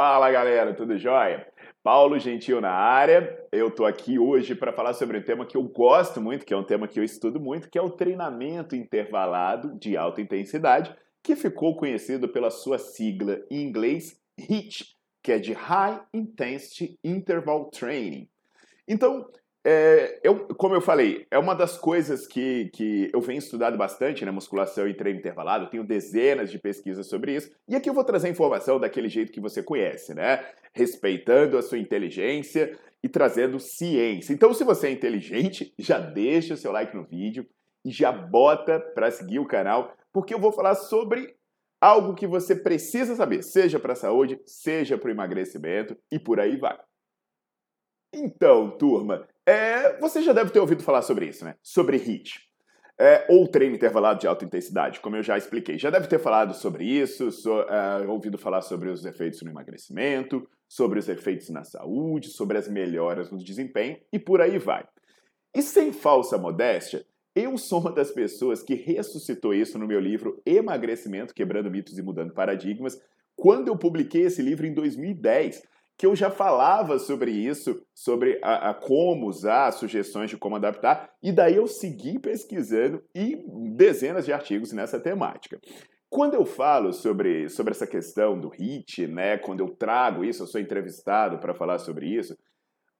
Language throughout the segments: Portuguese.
Fala galera, tudo jóia? Paulo Gentil na área. Eu tô aqui hoje para falar sobre um tema que eu gosto muito, que é um tema que eu estudo muito, que é o treinamento intervalado de alta intensidade, que ficou conhecido pela sua sigla em inglês HIIT, que é de High Intensity Interval Training. Então, é, eu, como eu falei, é uma das coisas que, que eu venho estudando bastante né, musculação e treino intervalado. Eu tenho dezenas de pesquisas sobre isso. E aqui eu vou trazer informação daquele jeito que você conhece, né? Respeitando a sua inteligência e trazendo ciência. Então, se você é inteligente, já deixa o seu like no vídeo e já bota para seguir o canal, porque eu vou falar sobre algo que você precisa saber, seja para a saúde, seja para o emagrecimento e por aí vai. Então, turma, é, você já deve ter ouvido falar sobre isso, né? Sobre HIIT. É, ou treino intervalado de alta intensidade, como eu já expliquei. Já deve ter falado sobre isso, so, é, ouvido falar sobre os efeitos no emagrecimento, sobre os efeitos na saúde, sobre as melhoras no desempenho e por aí vai. E sem falsa modéstia, eu sou uma das pessoas que ressuscitou isso no meu livro Emagrecimento, Quebrando Mitos e Mudando Paradigmas, quando eu publiquei esse livro em 2010 que eu já falava sobre isso, sobre a, a, como usar, sugestões de como adaptar, e daí eu segui pesquisando e dezenas de artigos nessa temática. Quando eu falo sobre, sobre essa questão do HIT, né, quando eu trago isso, eu sou entrevistado para falar sobre isso,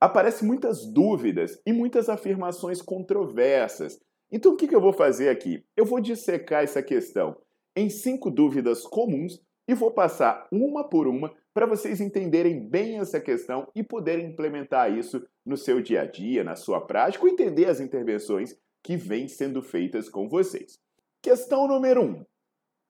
aparecem muitas dúvidas e muitas afirmações controversas. Então o que, que eu vou fazer aqui? Eu vou dissecar essa questão em cinco dúvidas comuns e vou passar uma por uma para vocês entenderem bem essa questão e poderem implementar isso no seu dia a dia, na sua prática, ou entender as intervenções que vêm sendo feitas com vocês. Questão número 1. Um,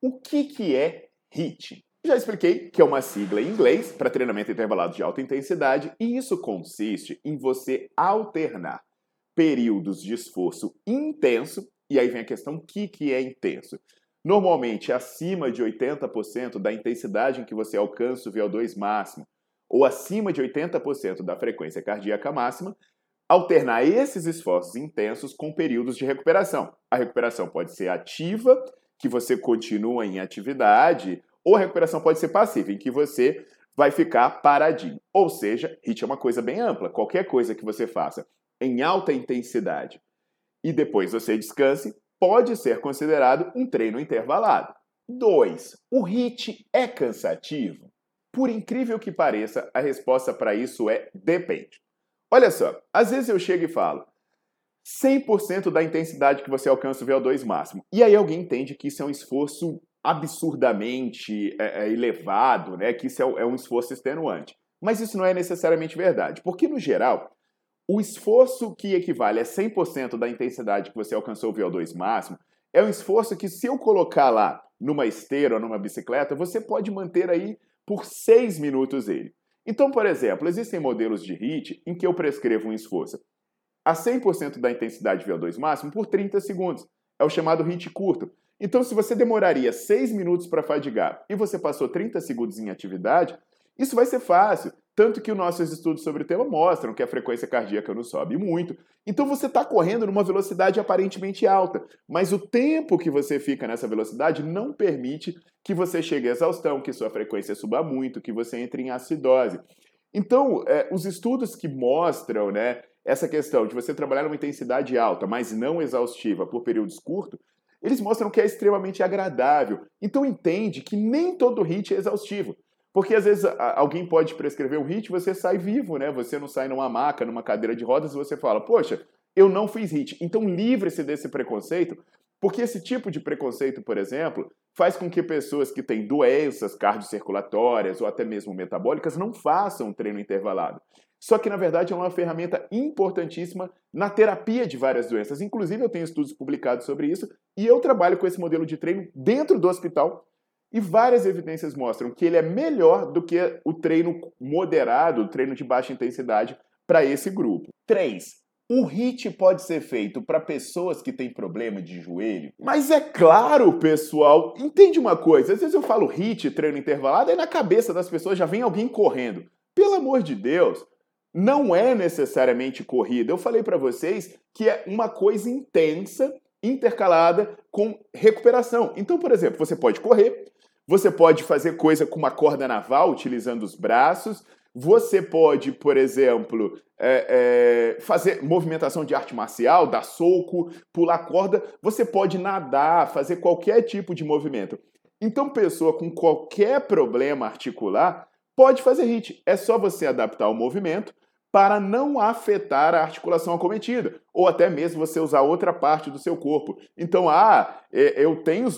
o que, que é HIIT? Já expliquei que é uma sigla em inglês para treinamento intervalado de alta intensidade e isso consiste em você alternar períodos de esforço intenso, e aí vem a questão o que, que é intenso? Normalmente acima de 80% da intensidade em que você alcança o VO2 máximo, ou acima de 80% da frequência cardíaca máxima, alternar esses esforços intensos com períodos de recuperação. A recuperação pode ser ativa, que você continua em atividade, ou a recuperação pode ser passiva, em que você vai ficar paradinho. Ou seja, HIIT é uma coisa bem ampla. Qualquer coisa que você faça em alta intensidade e depois você descanse, pode ser considerado um treino intervalado. 2. O HIIT é cansativo? Por incrível que pareça, a resposta para isso é depende. Olha só, às vezes eu chego e falo 100% da intensidade que você alcança o VO2 máximo. E aí alguém entende que isso é um esforço absurdamente é, é, elevado, né? que isso é, é um esforço extenuante. Mas isso não é necessariamente verdade, porque no geral, o esforço que equivale a 100% da intensidade que você alcançou o VO2 máximo é um esforço que, se eu colocar lá numa esteira ou numa bicicleta, você pode manter aí por 6 minutos ele. Então, por exemplo, existem modelos de HIIT em que eu prescrevo um esforço a 100% da intensidade VO2 máximo por 30 segundos. É o chamado HIIT curto. Então, se você demoraria 6 minutos para fadigar e você passou 30 segundos em atividade, isso vai ser fácil. Tanto que os nossos estudos sobre o tema mostram que a frequência cardíaca não sobe muito. Então você está correndo numa velocidade aparentemente alta, mas o tempo que você fica nessa velocidade não permite que você chegue à exaustão, que sua frequência suba muito, que você entre em acidose. Então, é, os estudos que mostram né, essa questão de você trabalhar numa intensidade alta, mas não exaustiva, por períodos curtos, eles mostram que é extremamente agradável. Então entende que nem todo HIIT é exaustivo. Porque às vezes alguém pode prescrever um HIT, você sai vivo, né? Você não sai numa maca, numa cadeira de rodas e você fala, poxa, eu não fiz HIT. Então livre-se desse preconceito, porque esse tipo de preconceito, por exemplo, faz com que pessoas que têm doenças cardiocirculatórias ou até mesmo metabólicas não façam treino intervalado. Só que, na verdade, é uma ferramenta importantíssima na terapia de várias doenças. Inclusive, eu tenho estudos publicados sobre isso e eu trabalho com esse modelo de treino dentro do hospital. E várias evidências mostram que ele é melhor do que o treino moderado, o treino de baixa intensidade para esse grupo. 3. O HIT pode ser feito para pessoas que têm problema de joelho? Mas é claro, pessoal. Entende uma coisa? Às vezes eu falo HIT, treino intervalado, aí na cabeça das pessoas já vem alguém correndo. Pelo amor de Deus, não é necessariamente corrida. Eu falei para vocês que é uma coisa intensa intercalada com recuperação. Então, por exemplo, você pode correr, você pode fazer coisa com uma corda naval utilizando os braços, você pode, por exemplo, é, é, fazer movimentação de arte marcial, dar soco, pular corda, você pode nadar, fazer qualquer tipo de movimento. Então, pessoa com qualquer problema articular pode fazer HIIT. É só você adaptar o movimento para não afetar a articulação acometida, ou até mesmo você usar outra parte do seu corpo. Então, ah, é, eu tenho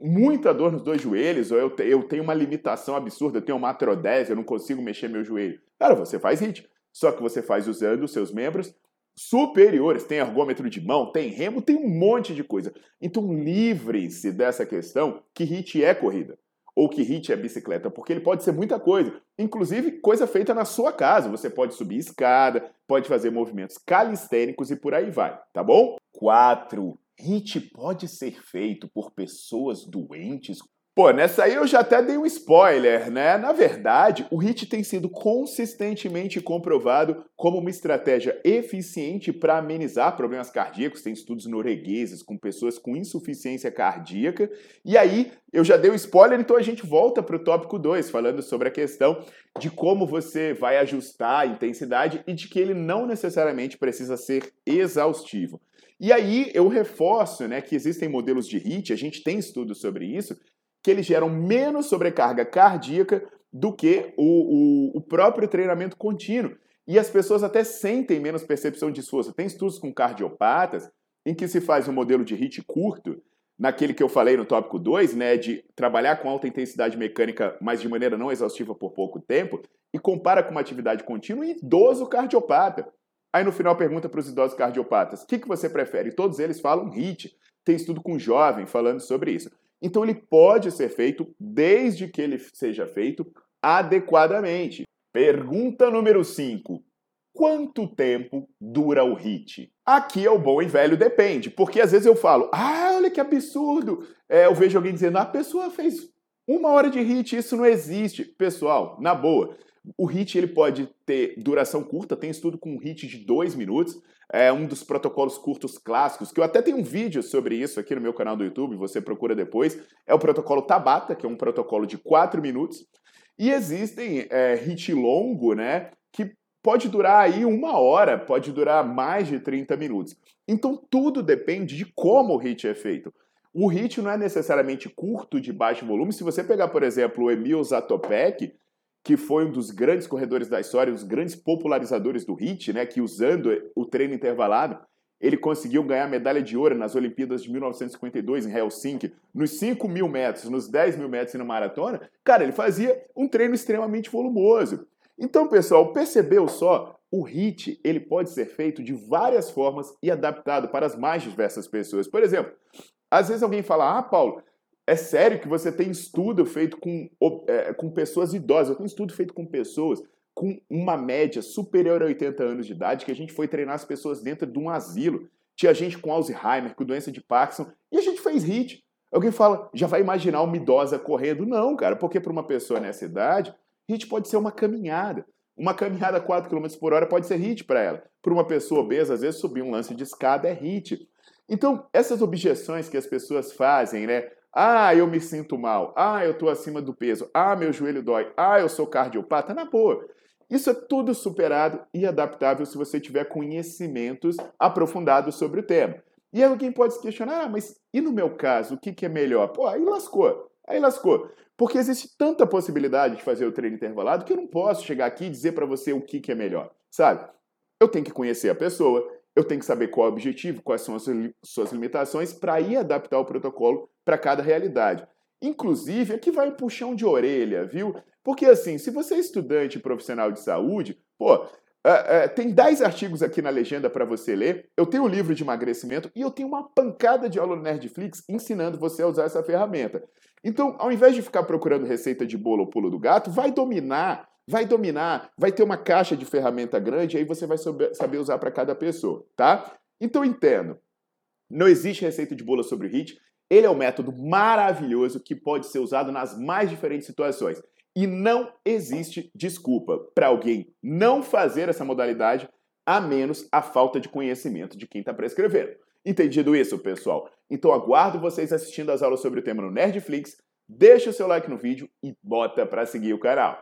muita dor nos dois joelhos, ou eu tenho uma limitação absurda, eu tenho uma atrodese, eu não consigo mexer meu joelho. Cara, você faz HIIT, só que você faz usando os seus membros superiores. Tem ergômetro de mão, tem remo, tem um monte de coisa. Então, livre-se dessa questão que HIIT é corrida ou que hit é bicicleta, porque ele pode ser muita coisa, inclusive coisa feita na sua casa. Você pode subir escada, pode fazer movimentos calistênicos e por aí vai, tá bom? 4. HIT pode ser feito por pessoas doentes Pô, nessa aí eu já até dei um spoiler, né? Na verdade, o HIT tem sido consistentemente comprovado como uma estratégia eficiente para amenizar problemas cardíacos. Tem estudos noruegueses com pessoas com insuficiência cardíaca. E aí, eu já dei o um spoiler, então a gente volta para o tópico 2, falando sobre a questão de como você vai ajustar a intensidade e de que ele não necessariamente precisa ser exaustivo. E aí eu reforço né, que existem modelos de HIT, a gente tem estudos sobre isso, que eles geram menos sobrecarga cardíaca do que o, o, o próprio treinamento contínuo. E as pessoas até sentem menos percepção de esforço. Tem estudos com cardiopatas em que se faz um modelo de HIT curto, naquele que eu falei no tópico 2, né, de trabalhar com alta intensidade mecânica, mas de maneira não exaustiva por pouco tempo, e compara com uma atividade contínua em idoso cardiopata. Aí no final pergunta para os idosos cardiopatas, o que, que você prefere? Todos eles falam HIT. Tem estudo com jovem falando sobre isso. Então ele pode ser feito desde que ele seja feito adequadamente. Pergunta número 5. Quanto tempo dura o HIT? Aqui é o bom e velho depende, porque às vezes eu falo, ah, olha que absurdo. É, eu vejo alguém dizendo, a pessoa fez uma hora de HIT, isso não existe. Pessoal, na boa, o HIT ele pode ter duração curta, tem estudo com um HIT de dois minutos, é um dos protocolos curtos clássicos, que eu até tenho um vídeo sobre isso aqui no meu canal do YouTube, você procura depois, é o protocolo Tabata, que é um protocolo de quatro minutos, e existem é, HIT longo, né, que pode durar aí uma hora, pode durar mais de 30 minutos. Então tudo depende de como o HIT é feito. O HIT não é necessariamente curto, de baixo volume. Se você pegar, por exemplo, o Emil Zatopek, que foi um dos grandes corredores da história, um dos grandes popularizadores do HIIT, né, que usando o treino intervalado, ele conseguiu ganhar medalha de ouro nas Olimpíadas de 1952 em Helsinki, nos 5 mil metros, nos 10 mil metros e na maratona. Cara, ele fazia um treino extremamente volumoso. Então, pessoal, percebeu só? O HIIT ele pode ser feito de várias formas e adaptado para as mais diversas pessoas. Por exemplo, às vezes alguém fala, ah, Paulo, é sério que você tem estudo feito com, é, com pessoas idosas. Eu tenho estudo feito com pessoas com uma média superior a 80 anos de idade, que a gente foi treinar as pessoas dentro de um asilo. Tinha gente com Alzheimer, com doença de Parkinson, e a gente fez HIT. Alguém fala, já vai imaginar uma idosa correndo? Não, cara, porque para uma pessoa nessa idade, HIT pode ser uma caminhada. Uma caminhada a 4 km por hora pode ser HIT para ela. Para uma pessoa obesa, às vezes subir um lance de escada é HIT. Então, essas objeções que as pessoas fazem, né? Ah, eu me sinto mal. Ah, eu estou acima do peso. Ah, meu joelho dói. Ah, eu sou cardiopata. Na boa. Isso é tudo superado e adaptável se você tiver conhecimentos aprofundados sobre o tema. E alguém pode se questionar, ah, mas e no meu caso, o que, que é melhor? Pô, aí lascou. Aí lascou. Porque existe tanta possibilidade de fazer o treino intervalado que eu não posso chegar aqui e dizer para você o que, que é melhor, sabe? Eu tenho que conhecer a pessoa, eu tenho que saber qual é o objetivo, quais são as suas limitações, para ir adaptar o protocolo para cada realidade. Inclusive, aqui vai um puxão de orelha, viu? Porque assim, se você é estudante profissional de saúde, pô, Uh, uh, tem 10 artigos aqui na legenda para você ler. Eu tenho um livro de emagrecimento e eu tenho uma pancada de aula no Nerdflix ensinando você a usar essa ferramenta. Então, ao invés de ficar procurando receita de bolo ou pulo do gato, vai dominar, vai dominar, vai ter uma caixa de ferramenta grande, aí você vai saber usar para cada pessoa, tá? Então, entendo. Não existe receita de bolo sobre HIT. Ele é um método maravilhoso que pode ser usado nas mais diferentes situações. E não existe desculpa para alguém não fazer essa modalidade, a menos a falta de conhecimento de quem está prescrevendo. Entendido isso, pessoal? Então aguardo vocês assistindo as aulas sobre o tema no Nerdflix, deixa o seu like no vídeo e bota para seguir o canal.